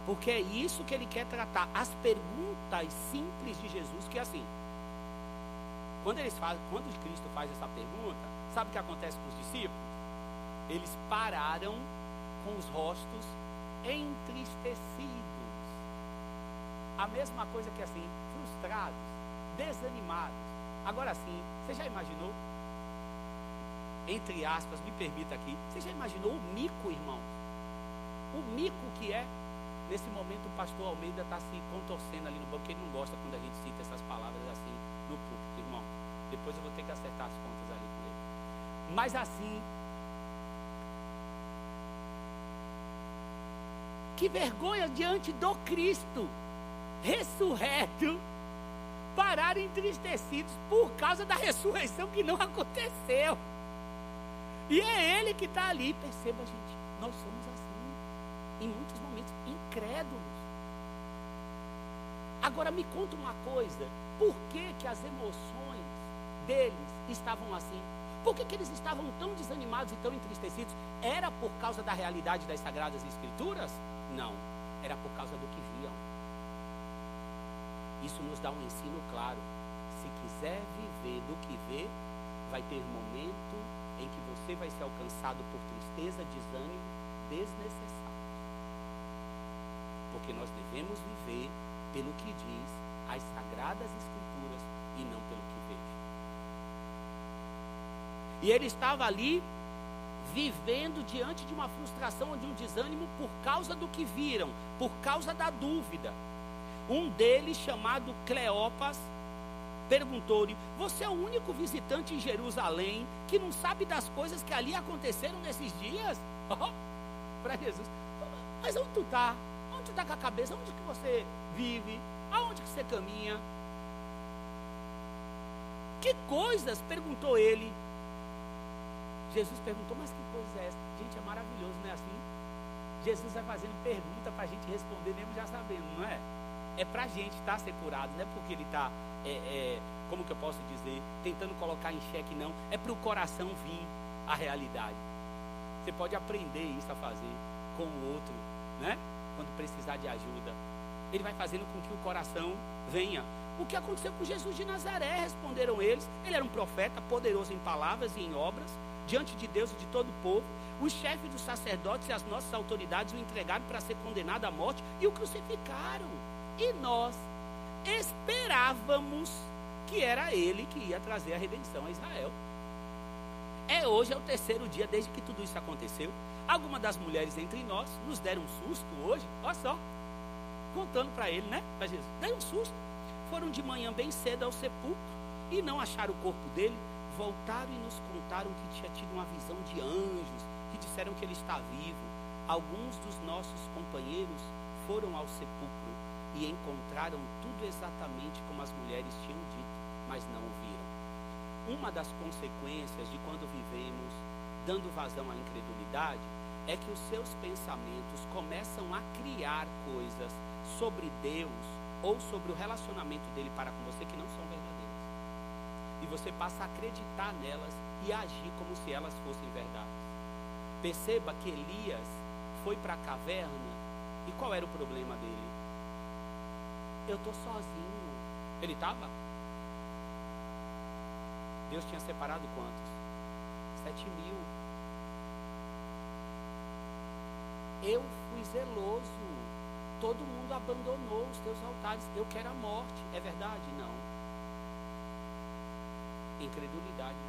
Porque é isso que Ele quer tratar. As perguntas simples de Jesus, que é assim. Quando, eles fazem, quando Cristo faz essa pergunta, sabe o que acontece com os discípulos? Eles pararam com os rostos entristecidos. A mesma coisa que assim, frustrados, desanimados. Agora sim, você já imaginou? Entre aspas, me permita aqui. Você já imaginou o mico, irmão? O mico que é. Nesse momento o pastor Almeida está se contorcendo ali no banco, porque ele não gosta quando a gente cita essas palavras assim no púlpito, irmão. Depois eu vou ter que acertar as contas. Mas assim, que vergonha diante do Cristo ressurreto parar entristecidos por causa da ressurreição que não aconteceu. E é Ele que está ali. Perceba, gente, nós somos assim, em muitos momentos, incrédulos. Agora me conta uma coisa: por que, que as emoções deles estavam assim? Por que, que eles estavam tão desanimados e tão entristecidos? Era por causa da realidade das Sagradas Escrituras? Não, era por causa do que viam. Isso nos dá um ensino claro. Se quiser viver do que vê, vai ter momento em que você vai ser alcançado por tristeza, desânimo desnecessário. Porque nós devemos viver pelo que diz as sagradas escrituras e não pelo que. E ele estava ali vivendo diante de uma frustração, de um desânimo por causa do que viram, por causa da dúvida. Um deles, chamado Cleopas, perguntou-lhe: Você é o único visitante em Jerusalém que não sabe das coisas que ali aconteceram nesses dias? Oh, Para Jesus. Mas onde tu está? Onde tu está com a cabeça? Onde que você vive? Aonde que você caminha? Que coisas? perguntou ele. Jesus perguntou, mas que coisa é essa? Gente, é maravilhoso, não é assim? Jesus vai fazendo pergunta para a gente responder, mesmo já sabendo, não é? é para a gente estar tá, ser curado, não é porque ele está, é, é, como que eu posso dizer, tentando colocar em xeque, não. É para o coração vir a realidade. Você pode aprender isso a fazer com o outro, né? Quando precisar de ajuda. Ele vai fazendo com que o coração venha. O que aconteceu com Jesus de Nazaré? Responderam eles. Ele era um profeta, poderoso em palavras e em obras, diante de Deus e de todo o povo. Os chefes dos sacerdotes e as nossas autoridades o entregaram para ser condenado à morte e o crucificaram. E nós esperávamos que era ele que ia trazer a redenção a Israel. É hoje é o terceiro dia desde que tudo isso aconteceu. Algumas das mulheres entre nós nos deram um susto hoje, olha só, contando para ele, né? Para Jesus, deram um susto. Foram de manhã bem cedo ao sepulcro e não acharam o corpo dele. Voltaram e nos contaram que tinha tido uma visão de anjos que disseram que ele está vivo. Alguns dos nossos companheiros foram ao sepulcro e encontraram tudo exatamente como as mulheres tinham dito, mas não o viram. Uma das consequências de quando vivemos dando vazão à incredulidade é que os seus pensamentos começam a criar coisas sobre Deus ou sobre o relacionamento dele para com você que não são verdadeiras. E você passa a acreditar nelas e agir como se elas fossem verdades. Perceba que Elias foi para a caverna e qual era o problema dele? Eu estou sozinho. Ele estava? Deus tinha separado quantos? Sete mil. Eu fui zeloso. Todo mundo abandonou os teus altares. Eu quero a morte. É verdade? Não. Incredulidade.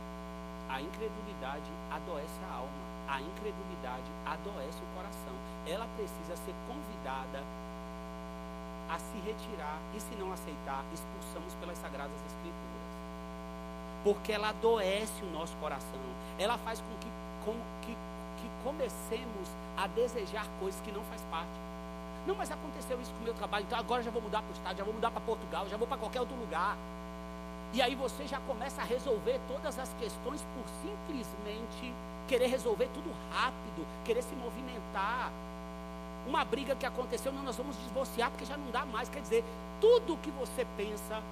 A incredulidade adoece a alma. A incredulidade adoece o coração. Ela precisa ser convidada a se retirar e, se não aceitar, expulsamos pelas Sagradas Escrituras. Porque ela adoece o nosso coração, ela faz com que, com, que, que comecemos a desejar coisas que não faz parte. Não, mas aconteceu isso com o meu trabalho, então agora já vou mudar para o estado, já vou mudar para Portugal, já vou para qualquer outro lugar. E aí você já começa a resolver todas as questões por simplesmente querer resolver tudo rápido, querer se movimentar. Uma briga que aconteceu, não, nós vamos divorciar porque já não dá mais. Quer dizer, tudo que você pensa,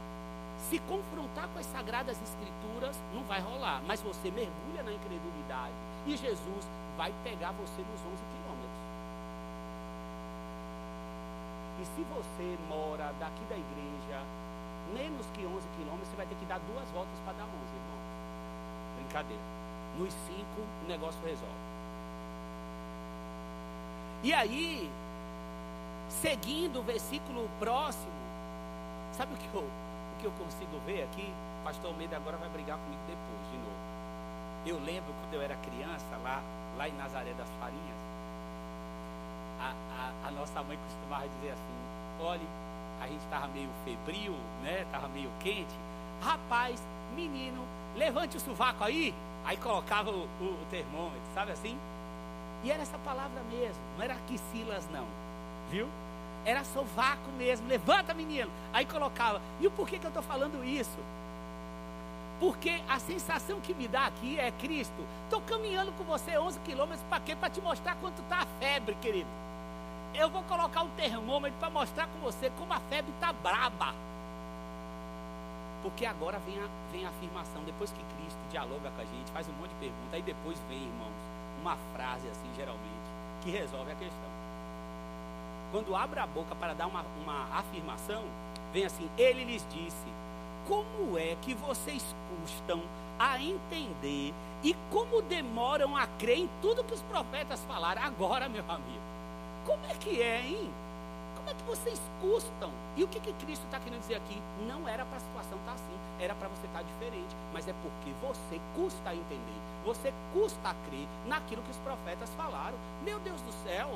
se confrontar com as sagradas escrituras, não vai rolar. Mas você mergulha na incredulidade e Jesus vai pegar você nos 11 quilômetros. E se você mora daqui da igreja menos que 11 quilômetros, você vai ter que dar duas voltas para dar 11, irmão. Brincadeira. Nos 5, o negócio resolve. E aí, seguindo o versículo próximo, sabe o que eu, o que eu consigo ver aqui? O pastor Almeida agora vai brigar comigo depois, de novo. Eu lembro quando eu era criança, lá, lá em Nazaré das Farinhas, a, a, a nossa mãe costumava dizer assim: olhe, a gente estava meio febril, né? Estava meio quente. Rapaz, menino, levante o sovaco aí. Aí colocava o, o, o termômetro, sabe assim? E era essa palavra mesmo, não era Silas não, viu? Era sovaco mesmo, levanta menino. Aí colocava. E o porquê que eu estou falando isso? Porque a sensação que me dá aqui é Cristo. Estou caminhando com você 11 quilômetros para quê? Para te mostrar quanto está a febre, querido eu vou colocar um termômetro para mostrar com você como a febre está braba. Porque agora vem a, vem a afirmação, depois que Cristo dialoga com a gente, faz um monte de perguntas, aí depois vem, irmãos, uma frase assim, geralmente, que resolve a questão. Quando abre a boca para dar uma, uma afirmação, vem assim: Ele lhes disse, como é que vocês custam a entender e como demoram a crer em tudo que os profetas falaram? Agora, meu amigo. Como é que é, hein? Como é que vocês custam? E o que, que Cristo está querendo dizer aqui? Não era para a situação estar tá assim, era para você estar tá diferente. Mas é porque você custa a entender, você custa a crer naquilo que os profetas falaram. Meu Deus do céu,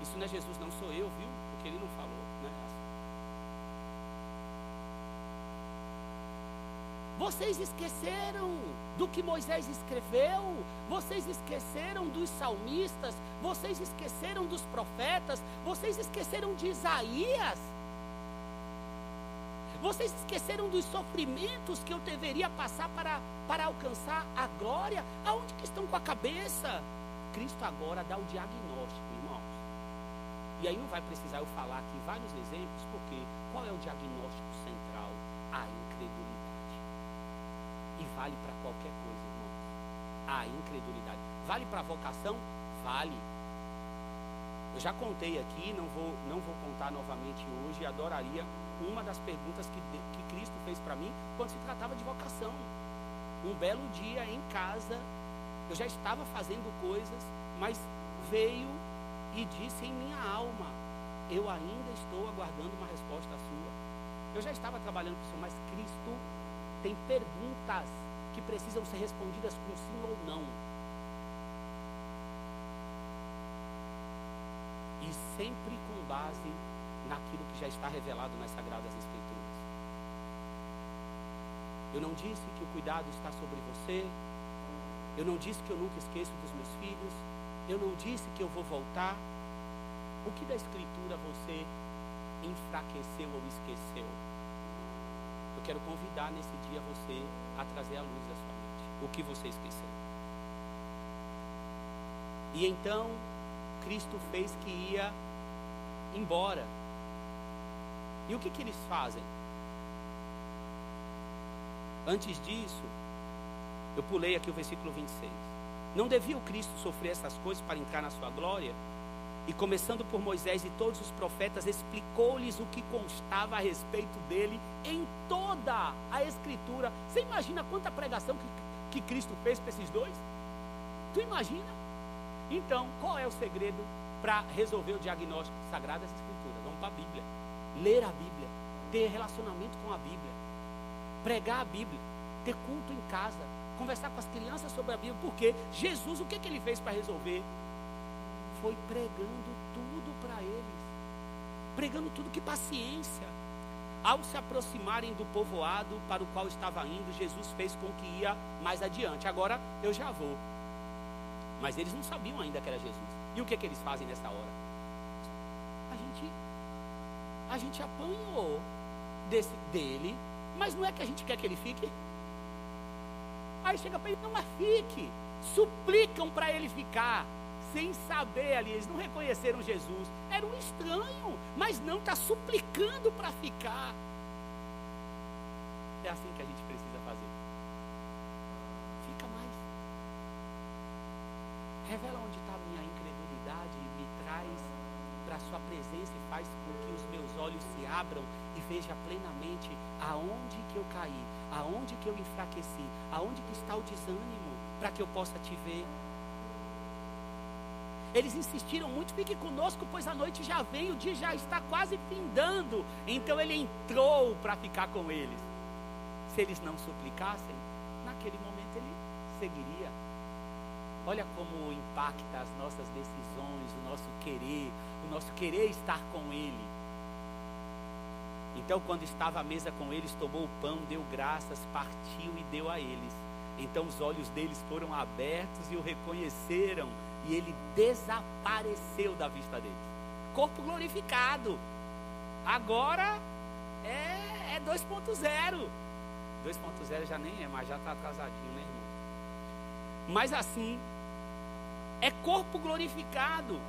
isso não é Jesus, não sou eu, viu? Porque ele não falou. Vocês esqueceram do que Moisés escreveu, vocês esqueceram dos salmistas, vocês esqueceram dos profetas, vocês esqueceram de Isaías. Vocês esqueceram dos sofrimentos que eu deveria passar para, para alcançar a glória? Aonde que estão com a cabeça? Cristo agora dá o diagnóstico, irmãos. E aí não vai precisar eu falar aqui vários exemplos, porque qual é o diagnóstico central? A incredulidade e vale para qualquer coisa, irmãos. A incredulidade. Vale para a vocação? Vale. Eu já contei aqui, não vou, não vou contar novamente hoje. Adoraria uma das perguntas que, que Cristo fez para mim quando se tratava de vocação. Um belo dia em casa, eu já estava fazendo coisas, mas veio e disse em minha alma: Eu ainda estou aguardando uma resposta sua. Eu já estava trabalhando com isso, mas Cristo tem perguntas que precisam ser respondidas com sim ou não. E sempre com base naquilo que já está revelado nas Sagradas Escrituras. Eu não disse que o cuidado está sobre você. Eu não disse que eu nunca esqueço dos meus filhos. Eu não disse que eu vou voltar. O que da Escritura você enfraqueceu ou esqueceu? Eu quero convidar nesse dia você a trazer a luz da sua mente. O que você esqueceu. E então, Cristo fez que ia embora. E o que, que eles fazem? Antes disso, eu pulei aqui o versículo 26. Não devia o Cristo sofrer essas coisas para entrar na sua glória? E começando por Moisés e todos os profetas, explicou-lhes o que constava a respeito dele em toda a Escritura. Você imagina quanta pregação que, que Cristo fez para esses dois? Tu imagina? Então, qual é o segredo para resolver o diagnóstico? Sagradas Escrituras. Vamos para a Bíblia. Ler a Bíblia. Ter relacionamento com a Bíblia. Pregar a Bíblia. Ter culto em casa. Conversar com as crianças sobre a Bíblia. Porque Jesus, o que, que ele fez para resolver? Foi pregando tudo para eles. Pregando tudo, que paciência. Ao se aproximarem do povoado para o qual estava indo, Jesus fez com que ia mais adiante. Agora eu já vou. Mas eles não sabiam ainda que era Jesus. E o que, que eles fazem nessa hora? a gente, a gente apanhou desse, dele, mas não é que a gente quer que ele fique. Aí chega para ele, não, mas fique. Suplicam para ele ficar, sem saber ali, eles não reconheceram Jesus. Era um estranho, mas não está suplicando para ficar. É assim que a gente precisa fazer. Fica mais. Revela onde está a minha incredulidade e me traz para a sua presença e faz com que os meus olhos se abram e veja plenamente aonde que eu caí, aonde que eu enfraqueci, aonde que está o desânimo, para que eu possa te ver. Eles insistiram muito, fique conosco, pois a noite já vem, o dia já está quase findando. Então ele entrou para ficar com eles. Se eles não suplicassem, naquele momento ele seguiria. Olha como impacta as nossas decisões, o nosso querer, o nosso querer estar com Ele. Então, quando estava à mesa com eles, tomou o pão, deu graças, partiu e deu a eles. Então, os olhos deles foram abertos e o reconheceram, e ele desapareceu da vista deles. Corpo glorificado. Agora é, é 2.0. 2.0 já nem é, mas já está atrasadinho, né, irmão? Mas assim, é corpo glorificado.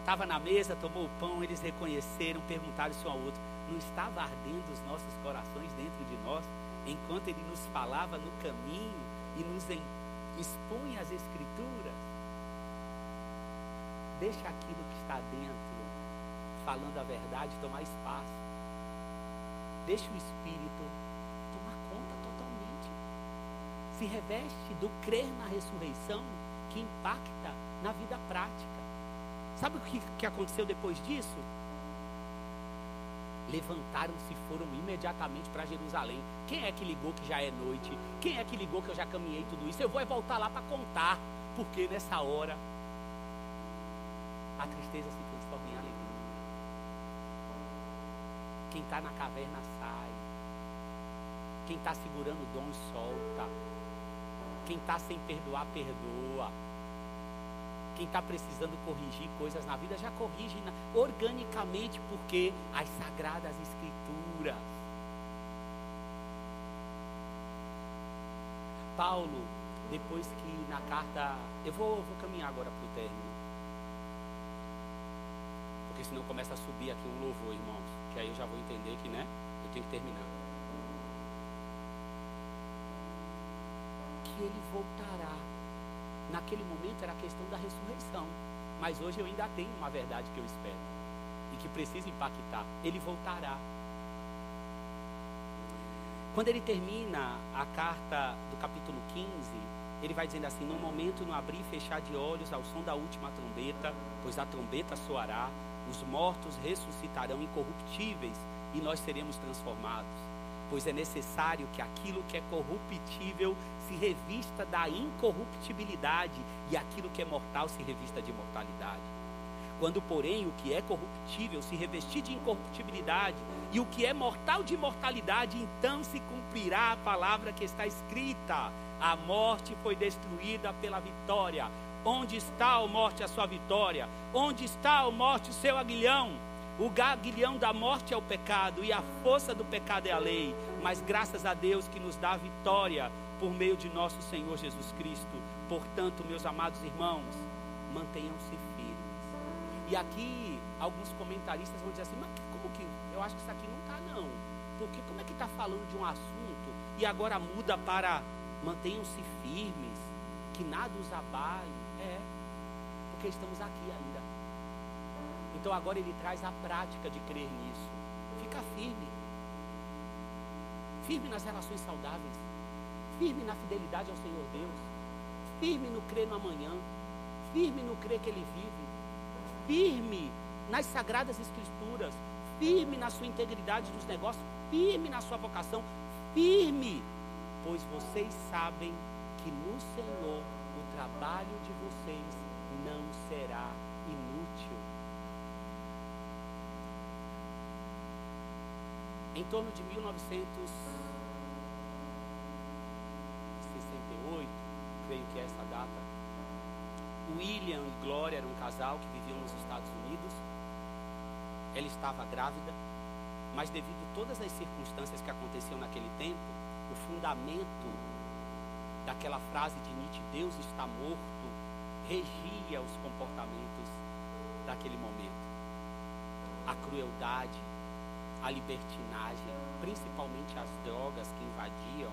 Estava na mesa, tomou o pão, eles reconheceram, perguntaram isso ao outro: não estava ardendo os nossos corações dentro de nós, enquanto ele nos falava no caminho e nos expunha as Escrituras? Deixa aquilo que está dentro, falando a verdade, tomar espaço. Deixa o Espírito tomar conta totalmente. Se reveste do crer na ressurreição que impacta na vida prática. Sabe o que, que aconteceu depois disso? Levantaram-se e foram imediatamente para Jerusalém. Quem é que ligou que já é noite? Quem é que ligou que eu já caminhei tudo isso? Eu vou voltar lá para contar, porque nessa hora a tristeza se transforma em alegria. Quem está na caverna sai. Quem está segurando o dom solta. Quem está sem perdoar, perdoa. Quem está precisando corrigir coisas na vida já corrige organicamente, porque as sagradas escrituras. Paulo, depois que na carta. Eu vou, vou caminhar agora para o término. Porque senão começa a subir aqui um louvor, irmãos. Que aí eu já vou entender que, né? Eu tenho que terminar. Que ele voltará Naquele momento era a questão da ressurreição. Mas hoje eu ainda tenho uma verdade que eu espero. E que precisa impactar. Ele voltará. Quando ele termina a carta do capítulo 15, ele vai dizendo assim: No momento, no abrir e fechar de olhos ao som da última trombeta, pois a trombeta soará, os mortos ressuscitarão incorruptíveis e nós seremos transformados pois é necessário que aquilo que é corruptível se revista da incorruptibilidade e aquilo que é mortal se revista de mortalidade. Quando, porém, o que é corruptível se revestir de incorruptibilidade e o que é mortal de mortalidade, então se cumprirá a palavra que está escrita: a morte foi destruída pela vitória. Onde está, a morte, a sua vitória? Onde está, a morte, o seu aguilhão? O gaguilhão da morte é o pecado e a força do pecado é a lei. Mas graças a Deus que nos dá vitória por meio de nosso Senhor Jesus Cristo. Portanto, meus amados irmãos, mantenham-se firmes. E aqui alguns comentaristas vão dizer assim: mas como que? Eu acho que isso aqui não está, não. Porque como é que está falando de um assunto e agora muda para mantenham-se firmes, que nada os abale? É, porque estamos aqui ainda. Então agora ele traz a prática de crer nisso. Fica firme. Firme nas relações saudáveis. Firme na fidelidade ao Senhor Deus. Firme no crer no amanhã. Firme no crer que Ele vive. Firme nas sagradas escrituras. Firme na sua integridade dos negócios. Firme na sua vocação. Firme. Pois vocês sabem que no Senhor o trabalho de vocês não será em torno de 1968, creio que é essa data, William e Glória eram um casal que viviam nos Estados Unidos. Ela estava grávida, mas devido a todas as circunstâncias que aconteciam naquele tempo, o fundamento daquela frase de Nietzsche, Deus está morto, regia os comportamentos daquele momento. A crueldade, a libertinagem, principalmente as drogas que invadiam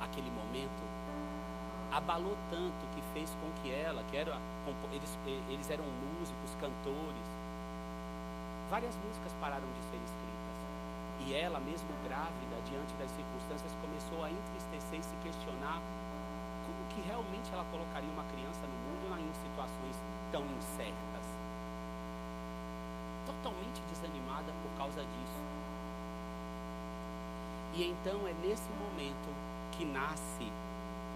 aquele momento, abalou tanto que fez com que ela, que era, eles, eles eram músicos, cantores, várias músicas pararam de ser escritas. E ela, mesmo grávida, diante das circunstâncias, começou a entristecer e se questionar como que realmente ela colocaria uma criança no mundo em situações tão incertas. Totalmente desanimada por causa disso. E então é nesse momento que nasce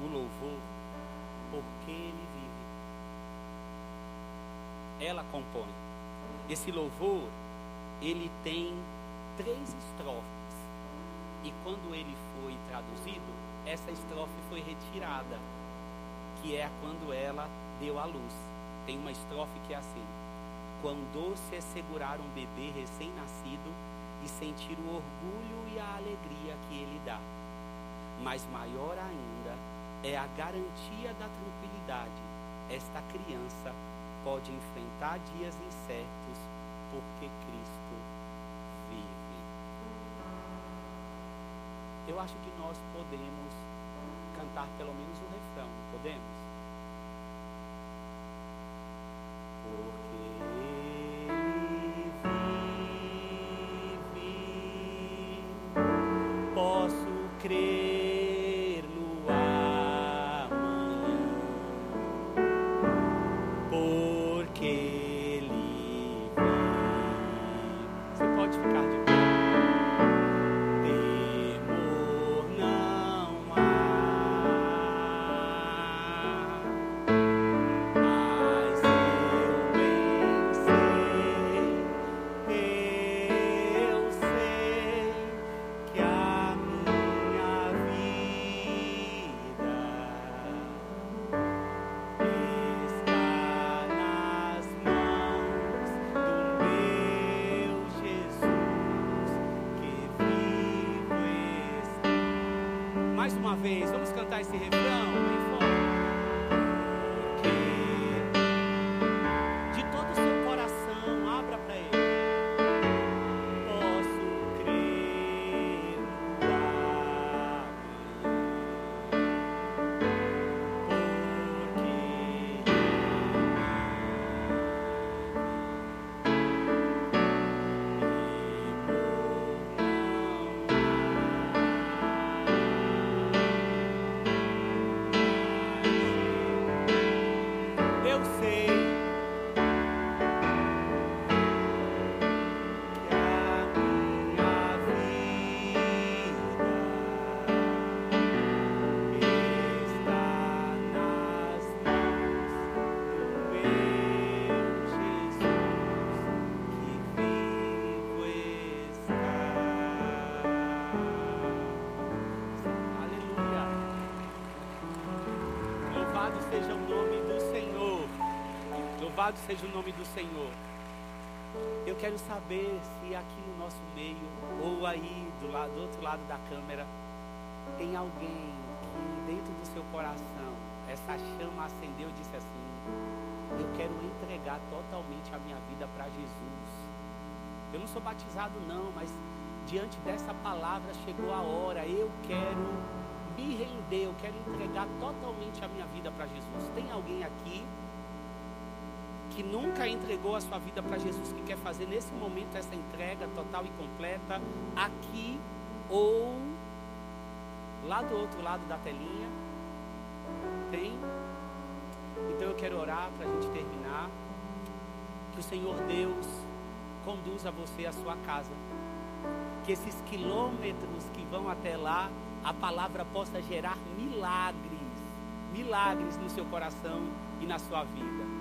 o louvor, porque ele vive. Ela compõe. Esse louvor, ele tem três estrofes. E quando ele foi traduzido, essa estrofe foi retirada, que é quando ela deu à luz. Tem uma estrofe que é assim: Quão doce é segurar um bebê recém-nascido e sentir o orgulho e a alegria que ele dá. Mas maior ainda é a garantia da tranquilidade. Esta criança pode enfrentar dias incertos porque Cristo vive. Eu acho que nós podemos cantar pelo menos o refrão, podemos? Porque vez. Vamos cantar esse refrão? Louvado seja o nome do Senhor. Eu quero saber se aqui no nosso meio, ou aí do, lado, do outro lado da câmera, tem alguém que dentro do seu coração essa chama acendeu e disse assim: Eu quero entregar totalmente a minha vida para Jesus. Eu não sou batizado, não, mas diante dessa palavra chegou a hora. Eu quero me render, eu quero entregar totalmente a minha vida para Jesus. Tem alguém aqui? Que nunca entregou a sua vida para Jesus, que quer fazer nesse momento essa entrega total e completa, aqui ou lá do outro lado da telinha. Tem? Então eu quero orar para a gente terminar. Que o Senhor Deus conduza você à sua casa. Que esses quilômetros que vão até lá, a palavra possa gerar milagres, milagres no seu coração e na sua vida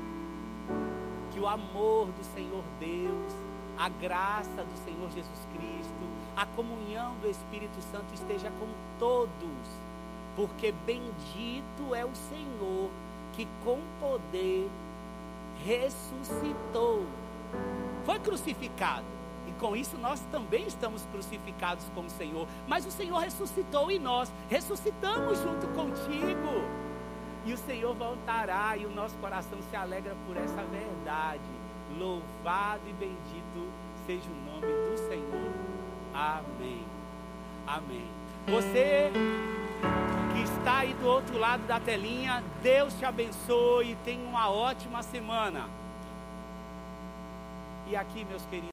que o amor do Senhor Deus, a graça do Senhor Jesus Cristo, a comunhão do Espírito Santo esteja com todos, porque bendito é o Senhor que com poder ressuscitou. Foi crucificado. E com isso nós também estamos crucificados com o Senhor. Mas o Senhor ressuscitou e nós ressuscitamos junto contigo. E o Senhor voltará e o nosso coração se alegra por essa verdade. Louvado e bendito seja o nome do Senhor. Amém. Amém. Você que está aí do outro lado da telinha, Deus te abençoe e tenha uma ótima semana. E aqui, meus queridos.